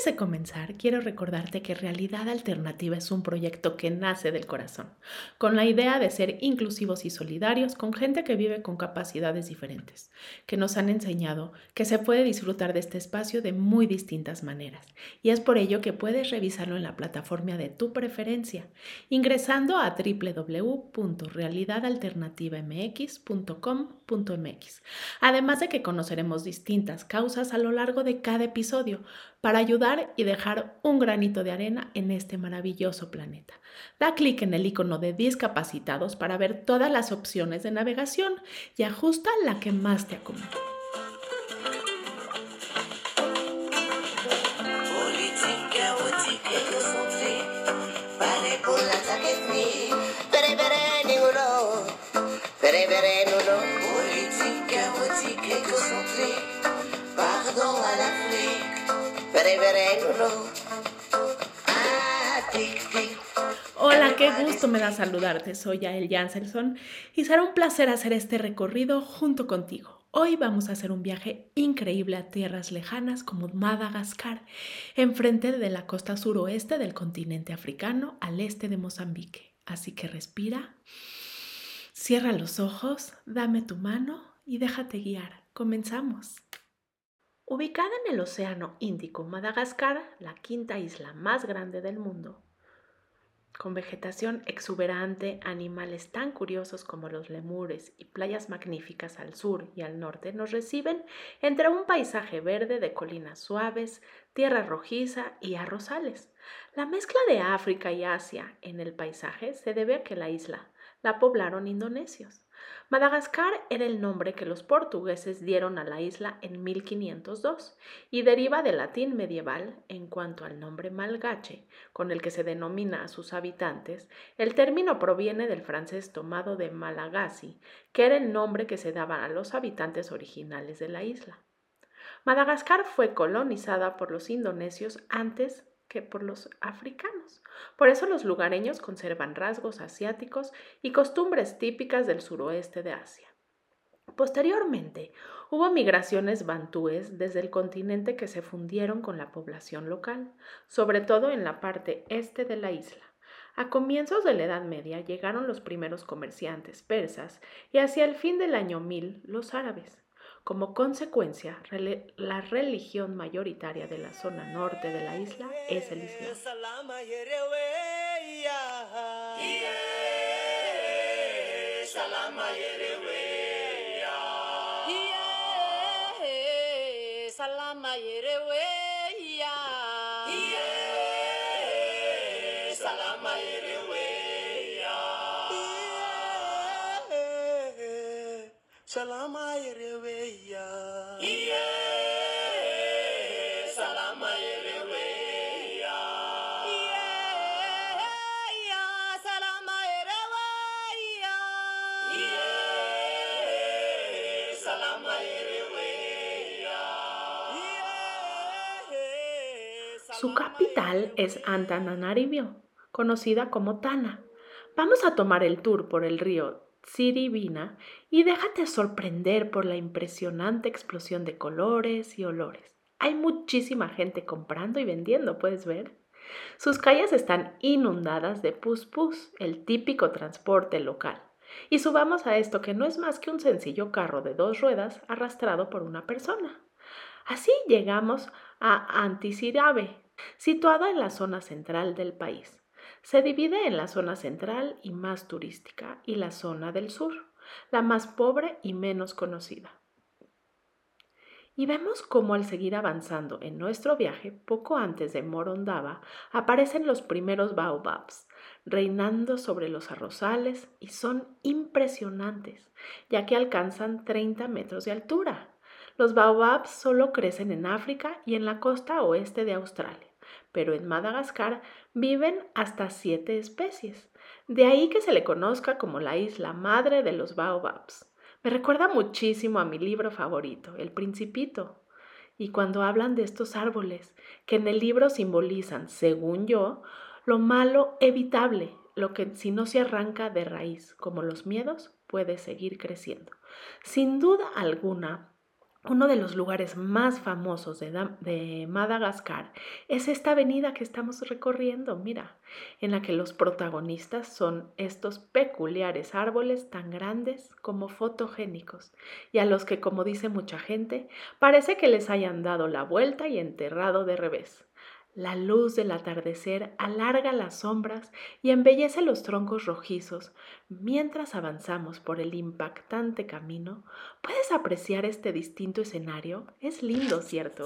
Antes de comenzar, quiero recordarte que Realidad Alternativa es un proyecto que nace del corazón, con la idea de ser inclusivos y solidarios con gente que vive con capacidades diferentes, que nos han enseñado que se puede disfrutar de este espacio de muy distintas maneras. Y es por ello que puedes revisarlo en la plataforma de tu preferencia, ingresando a www.realidadalternativamx.com.mx. Además de que conoceremos distintas causas a lo largo de cada episodio, para ayudar y dejar un granito de arena en este maravilloso planeta. Da clic en el icono de discapacitados para ver todas las opciones de navegación y ajusta la que más te acomode. Hola, qué gusto me da saludarte. Soy Yael Janselson y será un placer hacer este recorrido junto contigo. Hoy vamos a hacer un viaje increíble a tierras lejanas como Madagascar, enfrente de la costa suroeste del continente africano al este de Mozambique. Así que respira, cierra los ojos, dame tu mano y déjate guiar. Comenzamos. Ubicada en el Océano Índico, Madagascar, la quinta isla más grande del mundo, con vegetación exuberante, animales tan curiosos como los lemures y playas magníficas al sur y al norte, nos reciben entre un paisaje verde de colinas suaves, tierra rojiza y arrozales. La mezcla de África y Asia en el paisaje se debe a que la isla la poblaron indonesios. Madagascar era el nombre que los portugueses dieron a la isla en 1502 y deriva del latín medieval en cuanto al nombre malgache, con el que se denomina a sus habitantes. El término proviene del francés tomado de Malagasy, que era el nombre que se daban a los habitantes originales de la isla. Madagascar fue colonizada por los indonesios antes que por los africanos. Por eso los lugareños conservan rasgos asiáticos y costumbres típicas del suroeste de Asia. Posteriormente, hubo migraciones bantúes desde el continente que se fundieron con la población local, sobre todo en la parte este de la isla. A comienzos de la Edad Media llegaron los primeros comerciantes persas y hacia el fin del año 1000 los árabes. Como consecuencia, la religión mayoritaria de la zona norte de la isla es el Islam. Su capital es Antananarivo, conocida como Tana. Vamos a tomar el tour por el río Tsirivina y déjate sorprender por la impresionante explosión de colores y olores. Hay muchísima gente comprando y vendiendo, ¿puedes ver? Sus calles están inundadas de pus pus, el típico transporte local. Y subamos a esto que no es más que un sencillo carro de dos ruedas arrastrado por una persona. Así llegamos a Antisirabe, situada en la zona central del país. Se divide en la zona central y más turística y la zona del sur, la más pobre y menos conocida. Y vemos cómo al seguir avanzando en nuestro viaje, poco antes de Morondava, aparecen los primeros baobabs, reinando sobre los arrozales y son impresionantes, ya que alcanzan 30 metros de altura. Los baobabs solo crecen en África y en la costa oeste de Australia, pero en Madagascar viven hasta siete especies. De ahí que se le conozca como la isla madre de los baobabs. Me recuerda muchísimo a mi libro favorito, El Principito. Y cuando hablan de estos árboles, que en el libro simbolizan, según yo, lo malo evitable, lo que si no se arranca de raíz, como los miedos, puede seguir creciendo. Sin duda alguna, uno de los lugares más famosos de, Madagascar es esta avenida que estamos recorriendo, mira, en la que los protagonistas son estos peculiares árboles tan grandes como fotogénicos y a los que, como dice mucha gente, parece que les hayan dado la vuelta y enterrado de revés. La luz del atardecer alarga las sombras y embellece los troncos rojizos. Mientras avanzamos por el impactante camino, ¿puedes apreciar este distinto escenario? Es lindo, ¿cierto?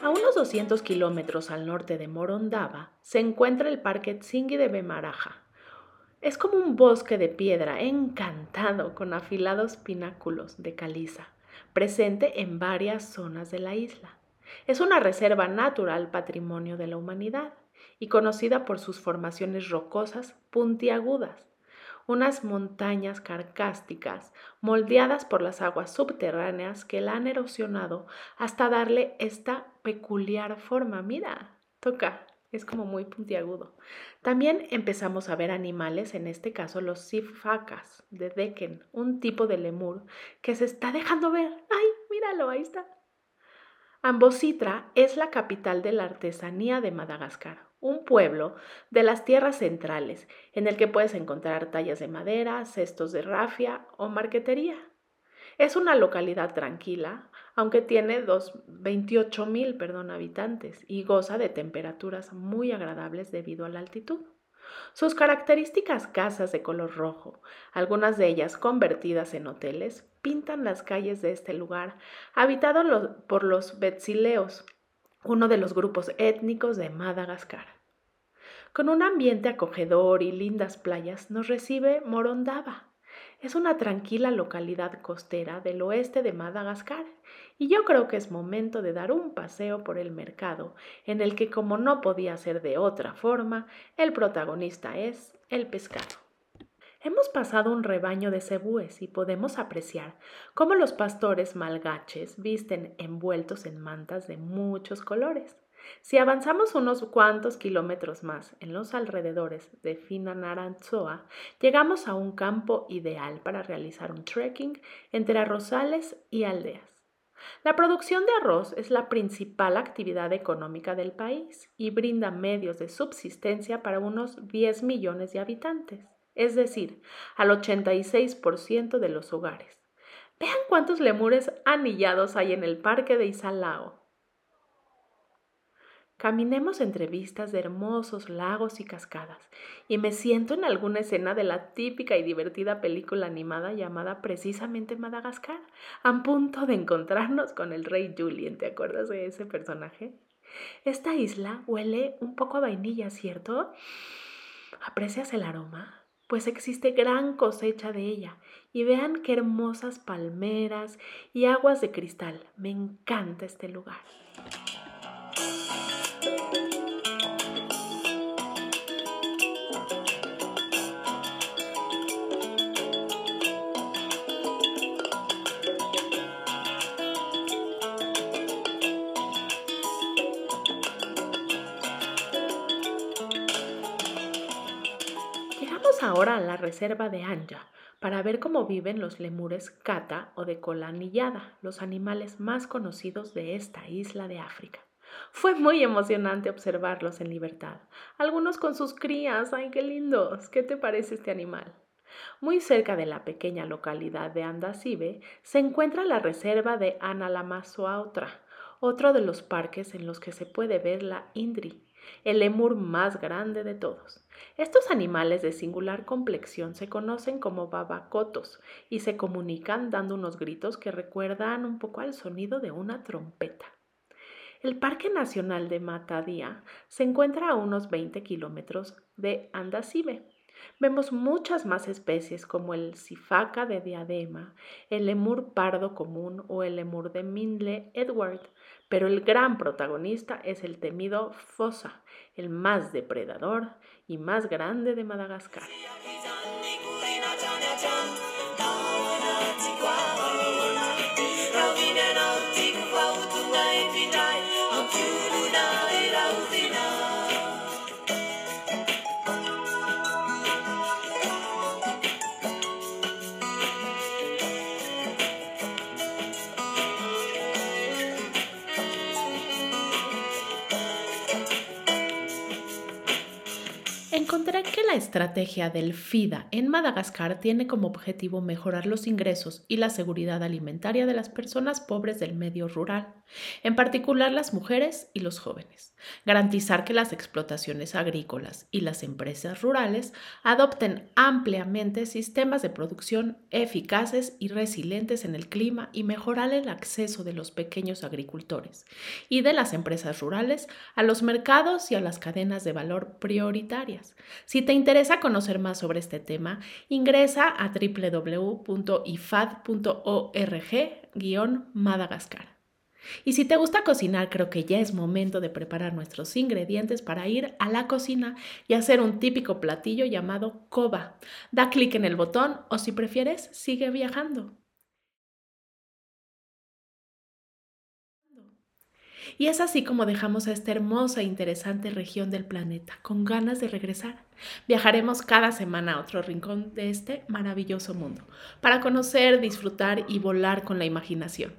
A unos 200 kilómetros al norte de Morondava se encuentra el Parque Tsingy de Bemaraja. Es como un bosque de piedra encantado con afilados pináculos de caliza, presente en varias zonas de la isla. Es una reserva natural patrimonio de la humanidad y conocida por sus formaciones rocosas puntiagudas, unas montañas carcásticas moldeadas por las aguas subterráneas que la han erosionado hasta darle esta peculiar forma. Mira, toca, es como muy puntiagudo. También empezamos a ver animales, en este caso los sifacas de Decken, un tipo de lemur que se está dejando ver. ¡Ay, míralo, ahí está! Ambositra es la capital de la artesanía de Madagascar, un pueblo de las tierras centrales en el que puedes encontrar tallas de madera, cestos de rafia o marquetería. Es una localidad tranquila, aunque tiene 28 mil habitantes y goza de temperaturas muy agradables debido a la altitud. Sus características casas de color rojo, algunas de ellas convertidas en hoteles, pintan las calles de este lugar, habitado por los Betzileos, uno de los grupos étnicos de Madagascar. Con un ambiente acogedor y lindas playas nos recibe Morondava. Es una tranquila localidad costera del oeste de Madagascar y yo creo que es momento de dar un paseo por el mercado, en el que como no podía ser de otra forma, el protagonista es el pescado. Hemos pasado un rebaño de cebúes y podemos apreciar cómo los pastores malgaches visten envueltos en mantas de muchos colores. Si avanzamos unos cuantos kilómetros más en los alrededores de Finanaranzoa, llegamos a un campo ideal para realizar un trekking entre arrozales y aldeas. La producción de arroz es la principal actividad económica del país y brinda medios de subsistencia para unos 10 millones de habitantes, es decir, al 86% de los hogares. Vean cuántos lemures anillados hay en el parque de Isalao. Caminemos entre vistas de hermosos lagos y cascadas, y me siento en alguna escena de la típica y divertida película animada llamada precisamente Madagascar, a punto de encontrarnos con el rey Julien. ¿Te acuerdas de ese personaje? Esta isla huele un poco a vainilla, ¿cierto? ¿Aprecias el aroma? Pues existe gran cosecha de ella, y vean qué hermosas palmeras y aguas de cristal. Me encanta este lugar. Ahora a la reserva de Anja para ver cómo viven los lemures cata o de cola anillada, los animales más conocidos de esta isla de África. Fue muy emocionante observarlos en libertad, algunos con sus crías. ¡Ay, qué lindos! ¿Qué te parece este animal? Muy cerca de la pequeña localidad de Andasibe se encuentra la reserva de Analamasoautra, otro de los parques en los que se puede ver la Indri, el lemur más grande de todos. Estos animales de singular complexión se conocen como babacotos y se comunican dando unos gritos que recuerdan un poco al sonido de una trompeta. El Parque Nacional de Matadía se encuentra a unos 20 kilómetros de Andasibe. Vemos muchas más especies como el sifaca de diadema, el lemur pardo común o el lemur de Mindle Edward, pero el gran protagonista es el temido fosa, el más depredador y más grande de Madagascar. Estrategia del FIDA en Madagascar tiene como objetivo mejorar los ingresos y la seguridad alimentaria de las personas pobres del medio rural, en particular las mujeres y los jóvenes. Garantizar que las explotaciones agrícolas y las empresas rurales adopten ampliamente sistemas de producción eficaces y resilientes en el clima y mejorar el acceso de los pequeños agricultores y de las empresas rurales a los mercados y a las cadenas de valor prioritarias si te interesa conocer más sobre este tema, ingresa a www.ifad.org-madagascar. Y si te gusta cocinar, creo que ya es momento de preparar nuestros ingredientes para ir a la cocina y hacer un típico platillo llamado koba. Da clic en el botón o si prefieres, sigue viajando. Y es así como dejamos a esta hermosa e interesante región del planeta, con ganas de regresar. Viajaremos cada semana a otro rincón de este maravilloso mundo, para conocer, disfrutar y volar con la imaginación.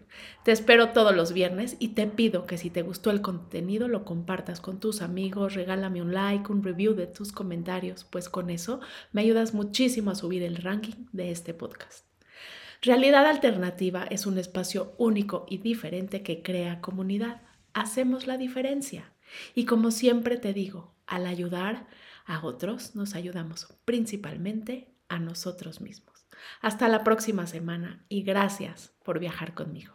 Te espero todos los viernes y te pido que si te gustó el contenido lo compartas con tus amigos, regálame un like, un review de tus comentarios, pues con eso me ayudas muchísimo a subir el ranking de este podcast. Realidad Alternativa es un espacio único y diferente que crea comunidad hacemos la diferencia. Y como siempre te digo, al ayudar a otros, nos ayudamos principalmente a nosotros mismos. Hasta la próxima semana y gracias por viajar conmigo.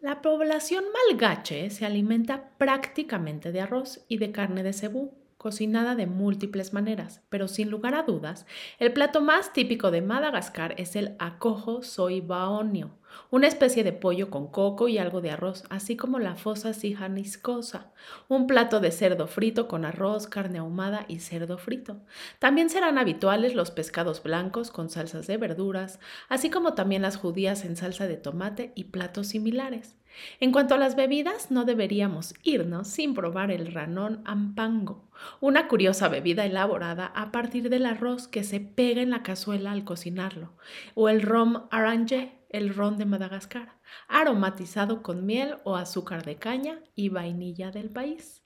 La población malgache se alimenta prácticamente de arroz y de carne de cebú, cocinada de múltiples maneras, pero sin lugar a dudas, el plato más típico de Madagascar es el acojo soy baonio, una especie de pollo con coco y algo de arroz, así como la fosa sijaniscosa, un plato de cerdo frito con arroz, carne ahumada y cerdo frito. También serán habituales los pescados blancos con salsas de verduras, así como también las judías en salsa de tomate y platos similares. En cuanto a las bebidas, no deberíamos irnos sin probar el ranón ampango, una curiosa bebida elaborada a partir del arroz que se pega en la cazuela al cocinarlo, o el rom arrangé, el ron de Madagascar, aromatizado con miel o azúcar de caña y vainilla del país.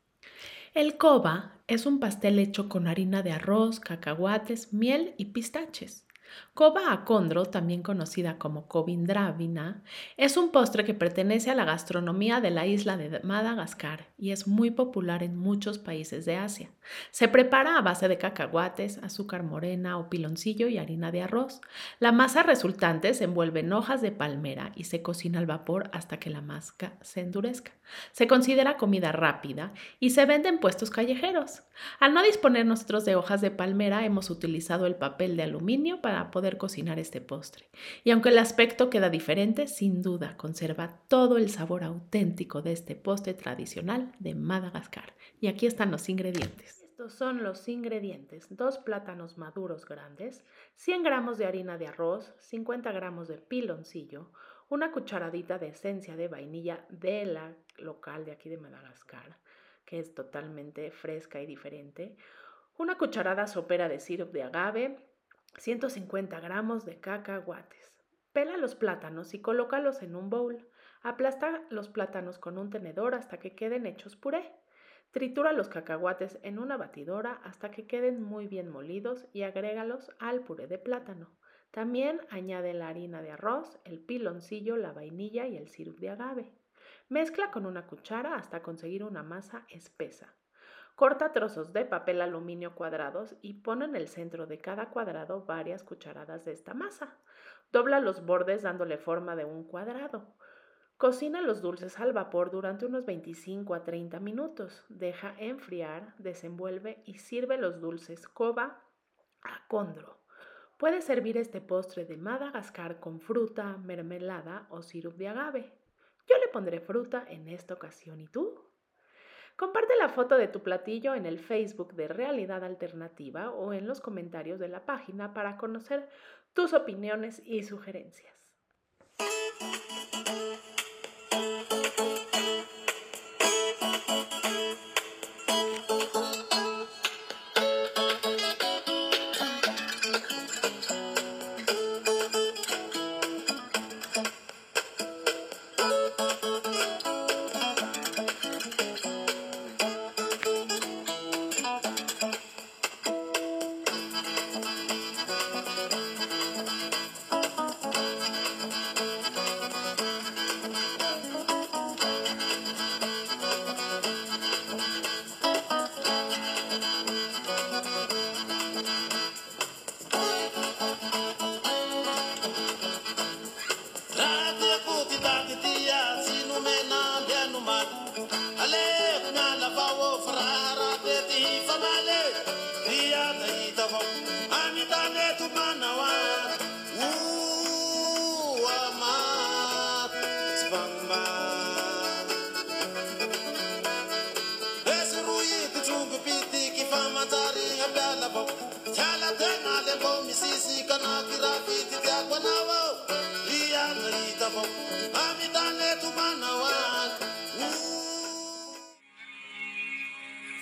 El coba es un pastel hecho con harina de arroz, cacahuates, miel y pistaches. Coba acondro, también conocida como covindravina, es un postre que pertenece a la gastronomía de la isla de Madagascar y es muy popular en muchos países de Asia. Se prepara a base de cacahuates, azúcar morena o piloncillo y harina de arroz. La masa resultante se envuelve en hojas de palmera y se cocina al vapor hasta que la masa se endurezca. Se considera comida rápida y se vende en puestos callejeros. Al no disponer nosotros de hojas de palmera, hemos utilizado el papel de aluminio para poder cocinar este postre. Y aunque el aspecto queda diferente, sin duda conserva todo el sabor auténtico de este postre tradicional de Madagascar. Y aquí están los ingredientes. Estos son los ingredientes. Dos plátanos maduros grandes, 100 gramos de harina de arroz, 50 gramos de piloncillo, una cucharadita de esencia de vainilla de la local de aquí de Madagascar, que es totalmente fresca y diferente, una cucharada sopera de sirope de agave, 150 gramos de cacahuates. Pela los plátanos y colócalos en un bowl. Aplasta los plátanos con un tenedor hasta que queden hechos puré. Tritura los cacahuates en una batidora hasta que queden muy bien molidos y agrégalos al puré de plátano. También añade la harina de arroz, el piloncillo, la vainilla y el sirup de agave. Mezcla con una cuchara hasta conseguir una masa espesa. Corta trozos de papel aluminio cuadrados y pon en el centro de cada cuadrado varias cucharadas de esta masa. Dobla los bordes dándole forma de un cuadrado. Cocina los dulces al vapor durante unos 25 a 30 minutos. Deja enfriar, desenvuelve y sirve los dulces coba a condro. Puedes servir este postre de Madagascar con fruta, mermelada o sirup de agave. Yo le pondré fruta en esta ocasión. ¿Y tú? Comparte la foto de tu platillo en el Facebook de Realidad Alternativa o en los comentarios de la página para conocer tus opiniones y sugerencias.